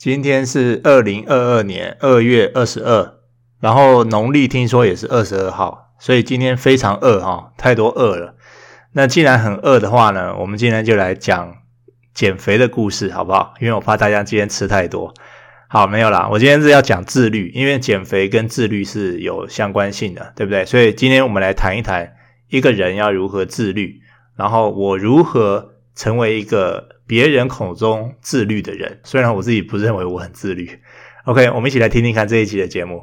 今天是二零二二年二月二十二，然后农历听说也是二十二号，所以今天非常饿哈，太多饿了。那既然很饿的话呢，我们今天就来讲减肥的故事，好不好？因为我怕大家今天吃太多。好，没有啦，我今天是要讲自律，因为减肥跟自律是有相关性的，对不对？所以今天我们来谈一谈一个人要如何自律，然后我如何成为一个。别人口中自律的人，虽然我自己不认为我很自律。OK，我们一起来听听看这一期的节目。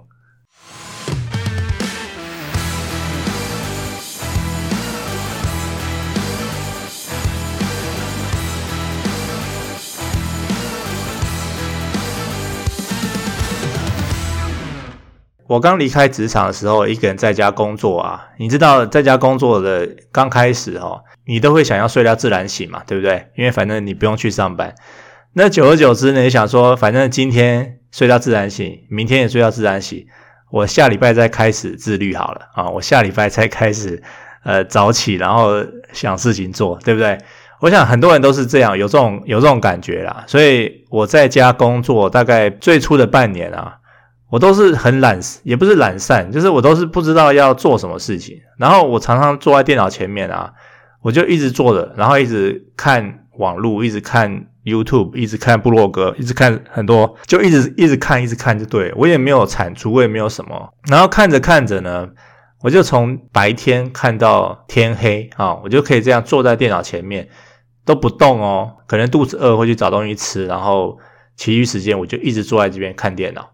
我刚离开职场的时候，一个人在家工作啊，你知道，在家工作的刚开始哦。你都会想要睡到自然醒嘛，对不对？因为反正你不用去上班。那久而久之呢，你想说，反正今天睡到自然醒，明天也睡到自然醒，我下礼拜再开始自律好了啊！我下礼拜才开始呃早起，然后想事情做，对不对？我想很多人都是这样，有这种有这种感觉啦。所以我在家工作大概最初的半年啊，我都是很懒，也不是懒散，就是我都是不知道要做什么事情，然后我常常坐在电脑前面啊。我就一直坐着，然后一直看网络，一直看 YouTube，一直看部落格，一直看很多，就一直一直看，一直看就对。我也没有产出，我也没有什么。然后看着看着呢，我就从白天看到天黑啊，我就可以这样坐在电脑前面都不动哦。可能肚子饿会去找东西吃，然后其余时间我就一直坐在这边看电脑。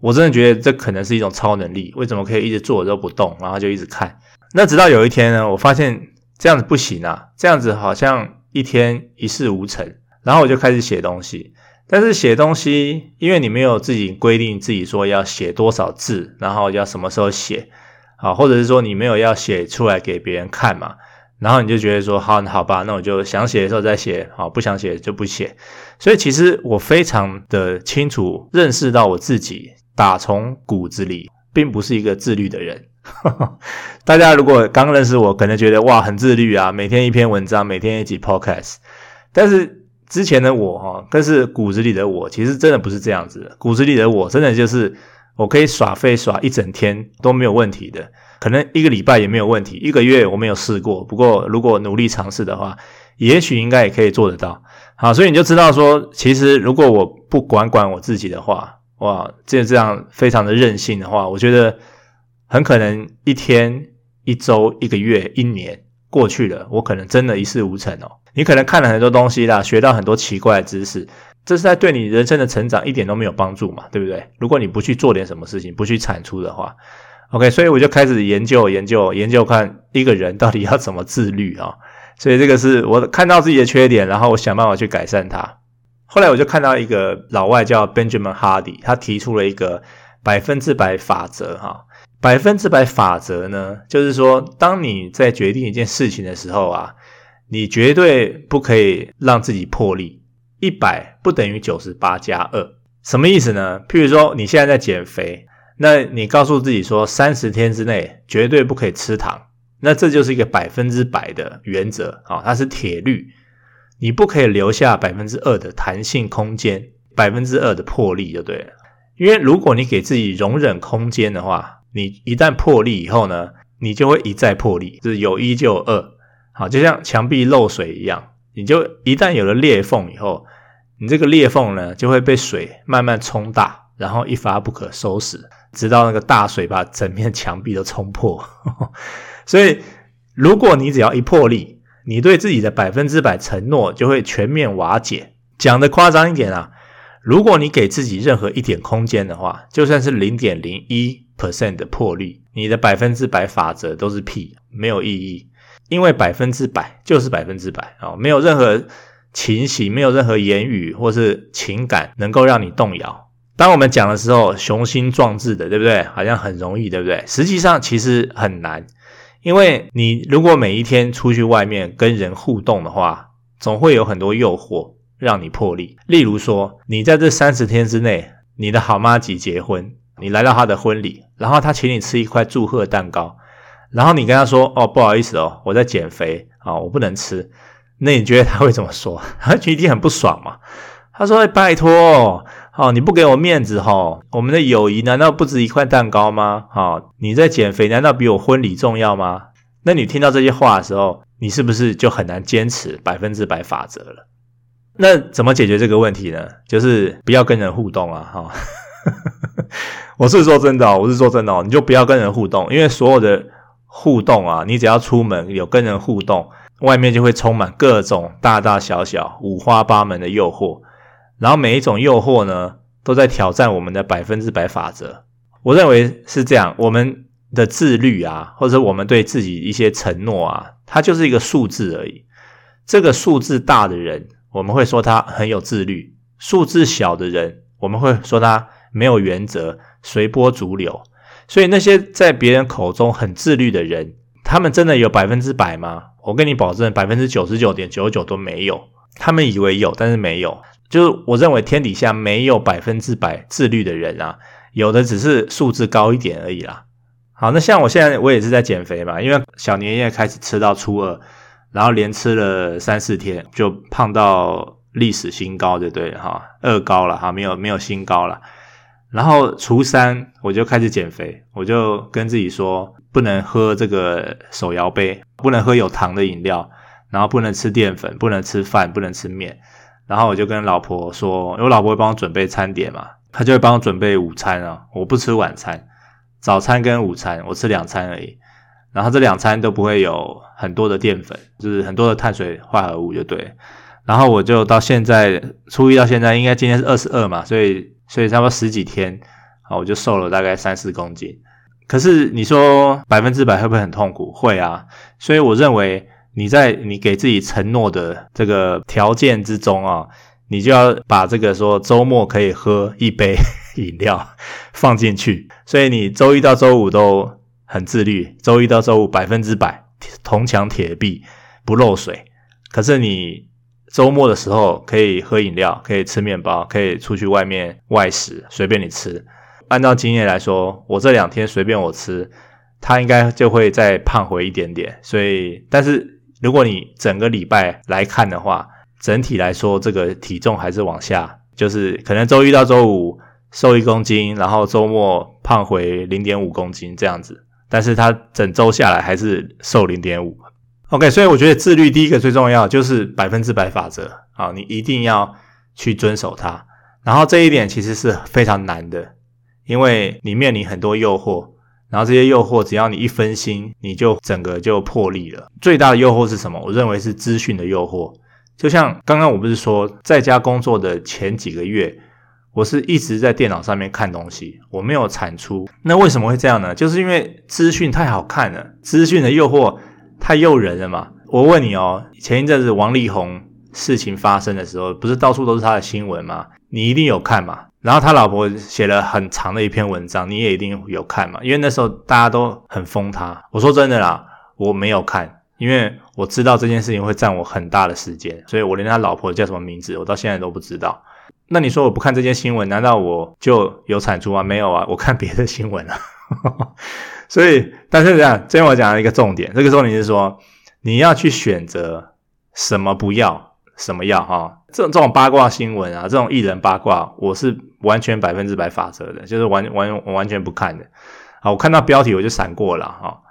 我真的觉得这可能是一种超能力，为什么可以一直坐着都不动，然后就一直看？那直到有一天呢，我发现。这样子不行啊，这样子好像一天一事无成。然后我就开始写东西，但是写东西，因为你没有自己规定自己说要写多少字，然后要什么时候写，啊，或者是说你没有要写出来给别人看嘛，然后你就觉得说，好，好吧，那我就想写的时候再写，好，不想写就不写。所以其实我非常的清楚认识到我自己，打从骨子里并不是一个自律的人。大家如果刚认识我，可能觉得哇很自律啊，每天一篇文章，每天一集 podcast。但是之前的我哈，更是骨子里的我，其实真的不是这样子的。骨子里的我，真的就是我可以耍废耍一整天都没有问题的，可能一个礼拜也没有问题，一个月我没有试过。不过如果努力尝试的话，也许应该也可以做得到。好，所以你就知道说，其实如果我不管管我自己的话，哇，这这样非常的任性的话，我觉得。很可能一天、一周、一个月、一年过去了，我可能真的一事无成哦。你可能看了很多东西啦，学到很多奇怪的知识，这是在对你人生的成长一点都没有帮助嘛，对不对？如果你不去做点什么事情，不去产出的话，OK，所以我就开始研究、研究、研究，看一个人到底要怎么自律啊。所以这个是我看到自己的缺点，然后我想办法去改善它。后来我就看到一个老外叫 Benjamin Hardy，他提出了一个百分之百法则哈。百分之百法则呢，就是说，当你在决定一件事情的时候啊，你绝对不可以让自己破例。一百不等于九十八加二，什么意思呢？譬如说，你现在在减肥，那你告诉自己说，三十天之内绝对不可以吃糖，那这就是一个百分之百的原则啊，它是铁律，你不可以留下百分之二的弹性空间，百分之二的破例就对了。因为如果你给自己容忍空间的话，你一旦破例以后呢，你就会一再破例，就是有一就二，好，就像墙壁漏水一样，你就一旦有了裂缝以后，你这个裂缝呢就会被水慢慢冲大，然后一发不可收拾，直到那个大水把整面墙壁都冲破。所以，如果你只要一破例，你对自己的百分之百承诺就会全面瓦解。讲得夸张一点啊，如果你给自己任何一点空间的话，就算是零点零一。Percent 的破例，你的百分之百法则都是屁，没有意义。因为百分之百就是百分之百啊，没有任何情形，没有任何言语或是情感能够让你动摇。当我们讲的时候，雄心壮志的，对不对？好像很容易，对不对？实际上其实很难，因为你如果每一天出去外面跟人互动的话，总会有很多诱惑让你破例。例如说，你在这三十天之内，你的好妈吉结婚。你来到他的婚礼，然后他请你吃一块祝贺蛋糕，然后你跟他说：“哦，不好意思哦，我在减肥啊，我不能吃。”那你觉得他会怎么说？他一定很不爽嘛。他说：“拜托，哦，你不给我面子哈，我们的友谊难道不值一块蛋糕吗？哦，你在减肥难道比我婚礼重要吗？那你听到这些话的时候，你是不是就很难坚持百分之百法则了？那怎么解决这个问题呢？就是不要跟人互动啊！哈，我是说真的哦，我是说真的哦，你就不要跟人互动，因为所有的互动啊，你只要出门有跟人互动，外面就会充满各种大大小小、五花八门的诱惑，然后每一种诱惑呢，都在挑战我们的百分之百法则。我认为是这样，我们。的自律啊，或者我们对自己一些承诺啊，它就是一个数字而已。这个数字大的人，我们会说他很有自律；数字小的人，我们会说他没有原则、随波逐流。所以那些在别人口中很自律的人，他们真的有百分之百吗？我跟你保证，百分之九十九点九九都没有。他们以为有，但是没有。就是我认为天底下没有百分之百自律的人啊，有的只是素质高一点而已啦。好，那像我现在我也是在减肥嘛，因为小年夜开始吃到初二，然后连吃了三四天，就胖到历史新高，对不对？哈，二高了哈，没有没有新高了。然后初三我就开始减肥，我就跟自己说，不能喝这个手摇杯，不能喝有糖的饮料，然后不能吃淀粉，不能吃饭，不能吃面。然后我就跟老婆说，因为我老婆会帮我准备餐点嘛，她就会帮我准备午餐啊，我不吃晚餐。早餐跟午餐我吃两餐而已，然后这两餐都不会有很多的淀粉，就是很多的碳水化合物就对。然后我就到现在初一到现在，应该今天是二十二嘛，所以所以差不多十几天，好，我就瘦了大概三四公斤。可是你说百分之百会不会很痛苦？会啊。所以我认为你在你给自己承诺的这个条件之中啊，你就要把这个说周末可以喝一杯。饮料放进去，所以你周一到周五都很自律，周一到周五百分之百铜墙铁壁不漏水。可是你周末的时候可以喝饮料，可以吃面包，可以出去外面外食，随便你吃。按照经验来说，我这两天随便我吃，它应该就会再胖回一点点。所以，但是如果你整个礼拜来看的话，整体来说这个体重还是往下，就是可能周一到周五。瘦一公斤，然后周末胖回零点五公斤这样子，但是他整周下来还是瘦零点五。OK，所以我觉得自律第一个最重要就是百分之百法则啊，你一定要去遵守它。然后这一点其实是非常难的，因为你面临很多诱惑，然后这些诱惑只要你一分心，你就整个就破例了。最大的诱惑是什么？我认为是资讯的诱惑。就像刚刚我不是说在家工作的前几个月。我是一直在电脑上面看东西，我没有产出。那为什么会这样呢？就是因为资讯太好看了，资讯的诱惑太诱人了嘛。我问你哦，前一阵子王力宏事情发生的时候，不是到处都是他的新闻吗？你一定有看嘛。然后他老婆写了很长的一篇文章，你也一定有看嘛。因为那时候大家都很疯他。我说真的啦，我没有看，因为我知道这件事情会占我很大的时间，所以我连他老婆叫什么名字，我到现在都不知道。那你说我不看这些新闻，难道我就有产出吗？没有啊，我看别的新闻啊。所以，但是这样，今天我讲了一个重点，这个重点是说，你要去选择什么不要，什么要哈。这种这种八卦新闻啊，这种艺人八卦，我是完全百分之百法则的，就是完完完全不看的。好，我看到标题我就闪过了哈。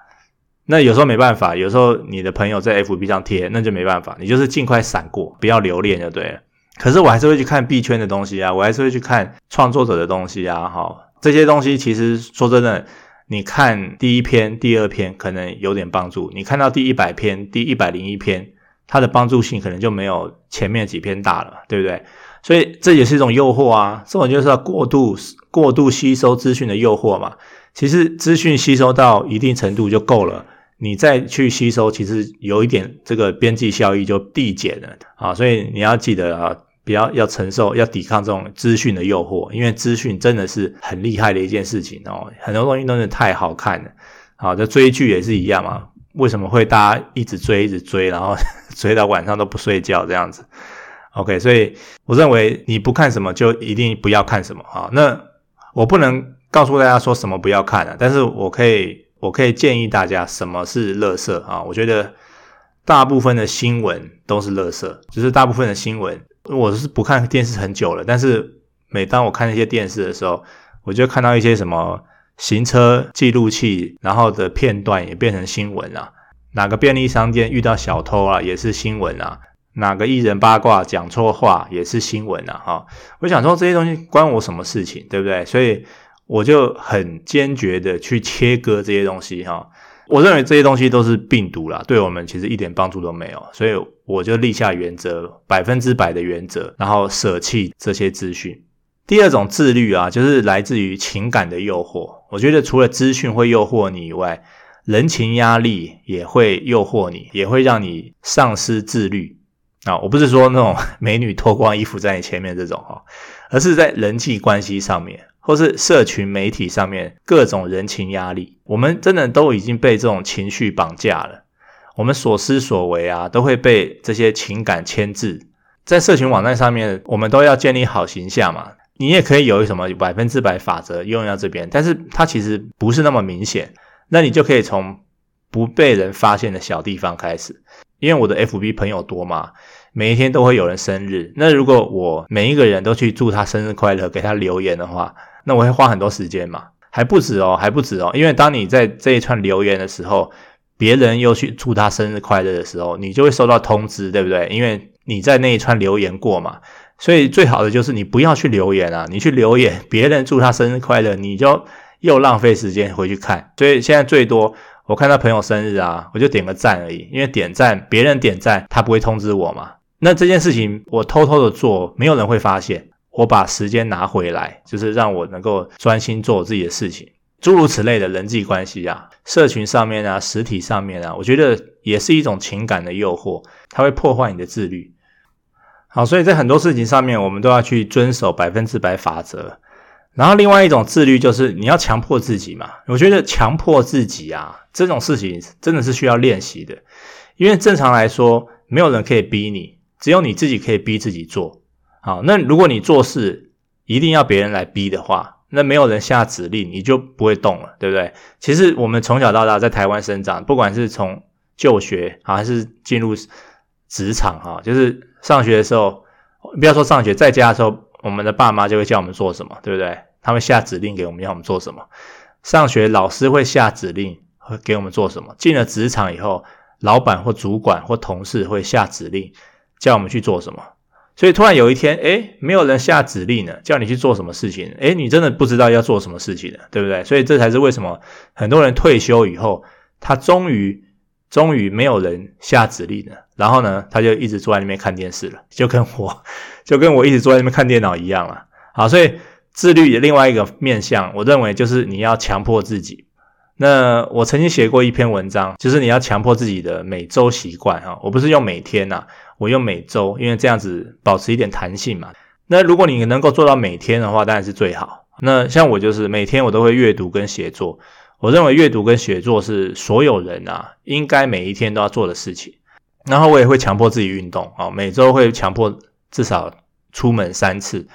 那有时候没办法，有时候你的朋友在 FB 上贴，那就没办法，你就是尽快闪过，不要留恋就对了。可是我还是会去看币圈的东西啊，我还是会去看创作者的东西啊，哈，这些东西其实说真的，你看第一篇、第二篇可能有点帮助，你看到第一百篇、第一百零一篇，它的帮助性可能就没有前面几篇大了，对不对？所以这也是一种诱惑啊，这种就是要过度过度吸收资讯的诱惑嘛。其实资讯吸收到一定程度就够了。你再去吸收，其实有一点这个边际效益就递减了啊，所以你要记得啊，不要要承受，要抵抗这种资讯的诱惑，因为资讯真的是很厉害的一件事情哦，很多东西都是太好看了，好，这追剧也是一样嘛，为什么会大家一直追一直追，然后 追到晚上都不睡觉这样子？OK，所以我认为你不看什么就一定不要看什么啊，那我不能告诉大家说什么不要看啊，但是我可以。我可以建议大家，什么是垃圾啊？我觉得大部分的新闻都是垃圾，就是大部分的新闻，我是不看电视很久了，但是每当我看那些电视的时候，我就看到一些什么行车记录器，然后的片段也变成新闻啊。哪个便利商店遇到小偷啊，也是新闻啊。哪个艺人八卦讲错话也是新闻啊。哈，我想说这些东西关我什么事情，对不对？所以我就很坚决的去切割这些东西哈。我认为这些东西都是病毒啦，对我们其实一点帮助都没有。所以我就立下原则，百分之百的原则，然后舍弃这些资讯。第二种自律啊，就是来自于情感的诱惑。我觉得除了资讯会诱惑你以外，人情压力也会诱惑你，也会让你丧失自律啊。我不是说那种 美女脱光衣服在你前面这种哈，而是在人际关系上面，或是社群媒体上面各种人情压力，我们真的都已经被这种情绪绑架了。我们所思所为啊，都会被这些情感牵制。在社群网站上面，我们都要建立好形象嘛。你也可以有什么百分之百法则用到这边，但是它其实不是那么明显。那你就可以从不被人发现的小地方开始，因为我的 FB 朋友多嘛，每一天都会有人生日。那如果我每一个人都去祝他生日快乐，给他留言的话，那我会花很多时间嘛，还不止哦，还不止哦。因为当你在这一串留言的时候，别人又去祝他生日快乐的时候，你就会收到通知，对不对？因为你在那一串留言过嘛。所以最好的就是你不要去留言啊，你去留言，别人祝他生日快乐，你就又浪费时间回去看。所以现在最多我看到朋友生日啊，我就点个赞而已，因为点赞别人点赞他不会通知我嘛。那这件事情我偷偷的做，没有人会发现。我把时间拿回来，就是让我能够专心做我自己的事情。诸如此类的人际关系啊，社群上面啊，实体上面啊，我觉得也是一种情感的诱惑，它会破坏你的自律。好，所以在很多事情上面，我们都要去遵守百分之百法则。然后，另外一种自律就是你要强迫自己嘛。我觉得强迫自己啊，这种事情真的是需要练习的。因为正常来说，没有人可以逼你，只有你自己可以逼自己做。好，那如果你做事一定要别人来逼的话，那没有人下指令，你就不会动了，对不对？其实我们从小到大在台湾生长，不管是从就学还是进入职场哈，就是。上学的时候，不要说上学，在家的时候，我们的爸妈就会叫我们做什么，对不对？他们下指令给我们，要我们做什么。上学老师会下指令给我们做什么。进了职场以后，老板或主管或同事会下指令叫我们去做什么。所以突然有一天，诶，没有人下指令了，叫你去做什么事情，诶，你真的不知道要做什么事情了，对不对？所以这才是为什么很多人退休以后，他终于。终于没有人下指令了，然后呢，他就一直坐在那边看电视了，就跟我，就跟我一直坐在那边看电脑一样了。好，所以自律的另外一个面向，我认为就是你要强迫自己。那我曾经写过一篇文章，就是你要强迫自己的每周习惯哈。我不是用每天呐，我用每周，因为这样子保持一点弹性嘛。那如果你能够做到每天的话，当然是最好。那像我就是每天我都会阅读跟写作。我认为阅读跟写作是所有人啊应该每一天都要做的事情。然后我也会强迫自己运动啊，每周会强迫至少出门三次。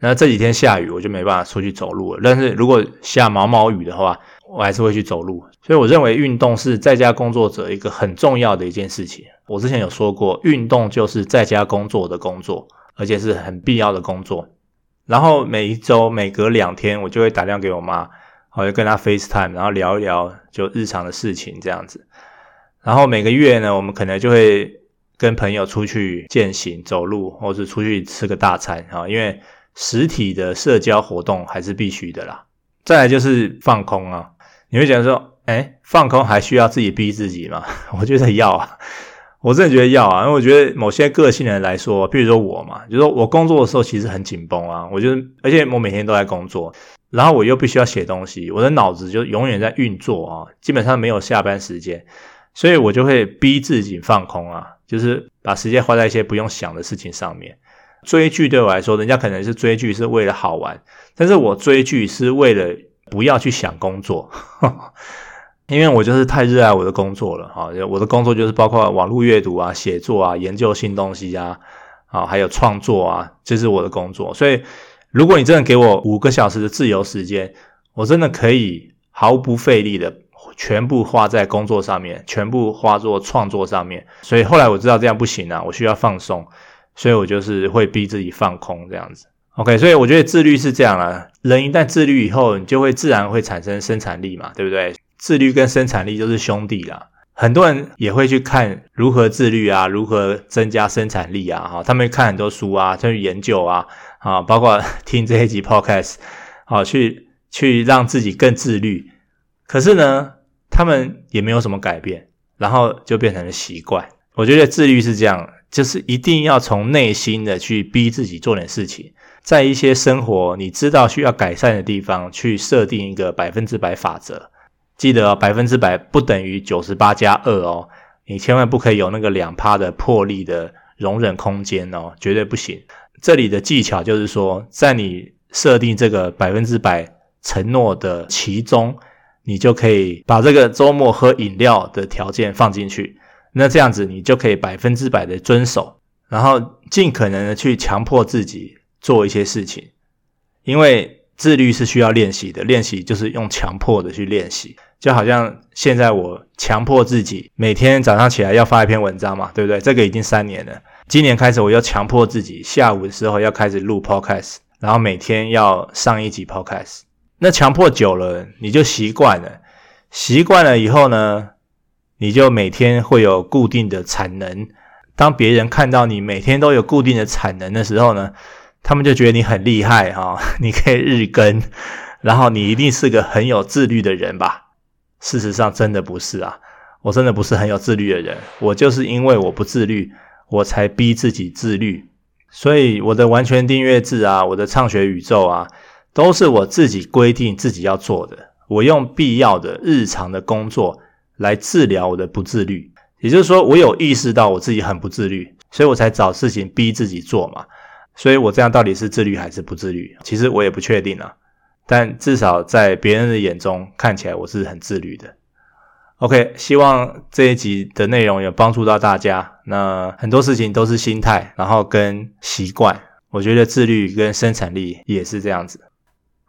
那这几天下雨，我就没办法出去走路了。但是如果下毛毛雨的话，我还是会去走路。所以我认为运动是在家工作者一个很重要的一件事情。我之前有说过，运动就是在家工作的工作，而且是很必要的工作。然后每一周每隔两天，我就会打电话给我妈。我就跟她 FaceTime，然后聊一聊就日常的事情这样子。然后每个月呢，我们可能就会跟朋友出去健行、走路，或者出去吃个大餐啊。因为实体的社交活动还是必须的啦。再来就是放空啊。你会觉得说，诶，放空还需要自己逼自己吗？我觉得要啊，我真的觉得要啊。因为我觉得某些个性的人来说，比如说我嘛，就是说我工作的时候其实很紧绷啊。我觉得，而且我每天都在工作。然后我又必须要写东西，我的脑子就永远在运作啊，基本上没有下班时间，所以我就会逼自己放空啊，就是把时间花在一些不用想的事情上面。追剧对我来说，人家可能是追剧是为了好玩，但是我追剧是为了不要去想工作，因为我就是太热爱我的工作了哈。我的工作就是包括网络阅读啊、写作啊、研究新东西啊，啊，还有创作啊，这是我的工作，所以。如果你真的给我五个小时的自由时间，我真的可以毫不费力的全部花在工作上面，全部花做创作上面。所以后来我知道这样不行啊，我需要放松，所以我就是会逼自己放空这样子。OK，所以我觉得自律是这样啦，人一旦自律以后，你就会自然会产生生产力嘛，对不对？自律跟生产力就是兄弟啦。很多人也会去看如何自律啊，如何增加生产力啊，哈，他们看很多书啊，去研究啊，啊，包括听这一集 Podcast，好，去去让自己更自律。可是呢，他们也没有什么改变，然后就变成了习惯。我觉得自律是这样，就是一定要从内心的去逼自己做点事情。在一些生活你知道需要改善的地方，去设定一个百分之百法则。记得哦，百分之百不等于九十八加二哦，你千万不可以有那个两趴的破例的容忍空间哦，绝对不行。这里的技巧就是说，在你设定这个百分之百承诺的其中，你就可以把这个周末喝饮料的条件放进去。那这样子，你就可以百分之百的遵守，然后尽可能的去强迫自己。做一些事情，因为自律是需要练习的，练习就是用强迫的去练习，就好像现在我强迫自己每天早上起来要发一篇文章嘛，对不对？这个已经三年了，今年开始我又强迫自己下午的时候要开始录 podcast，然后每天要上一集 podcast。那强迫久了，你就习惯了，习惯了以后呢，你就每天会有固定的产能。当别人看到你每天都有固定的产能的时候呢，他们就觉得你很厉害哈，你可以日更，然后你一定是个很有自律的人吧？事实上，真的不是啊，我真的不是很有自律的人，我就是因为我不自律，我才逼自己自律。所以我的完全订阅制啊，我的畅学宇宙啊，都是我自己规定自己要做的。我用必要的日常的工作来治疗我的不自律，也就是说，我有意识到我自己很不自律，所以我才找事情逼自己做嘛。所以我这样到底是自律还是不自律？其实我也不确定啊，但至少在别人的眼中看起来我是很自律的。OK，希望这一集的内容有帮助到大家。那很多事情都是心态，然后跟习惯。我觉得自律跟生产力也是这样子。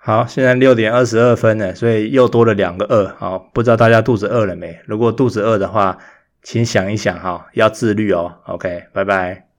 好，现在六点二十二分了，所以又多了两个二。好，不知道大家肚子饿了没？如果肚子饿的话，请想一想哈，要自律哦。OK，拜拜。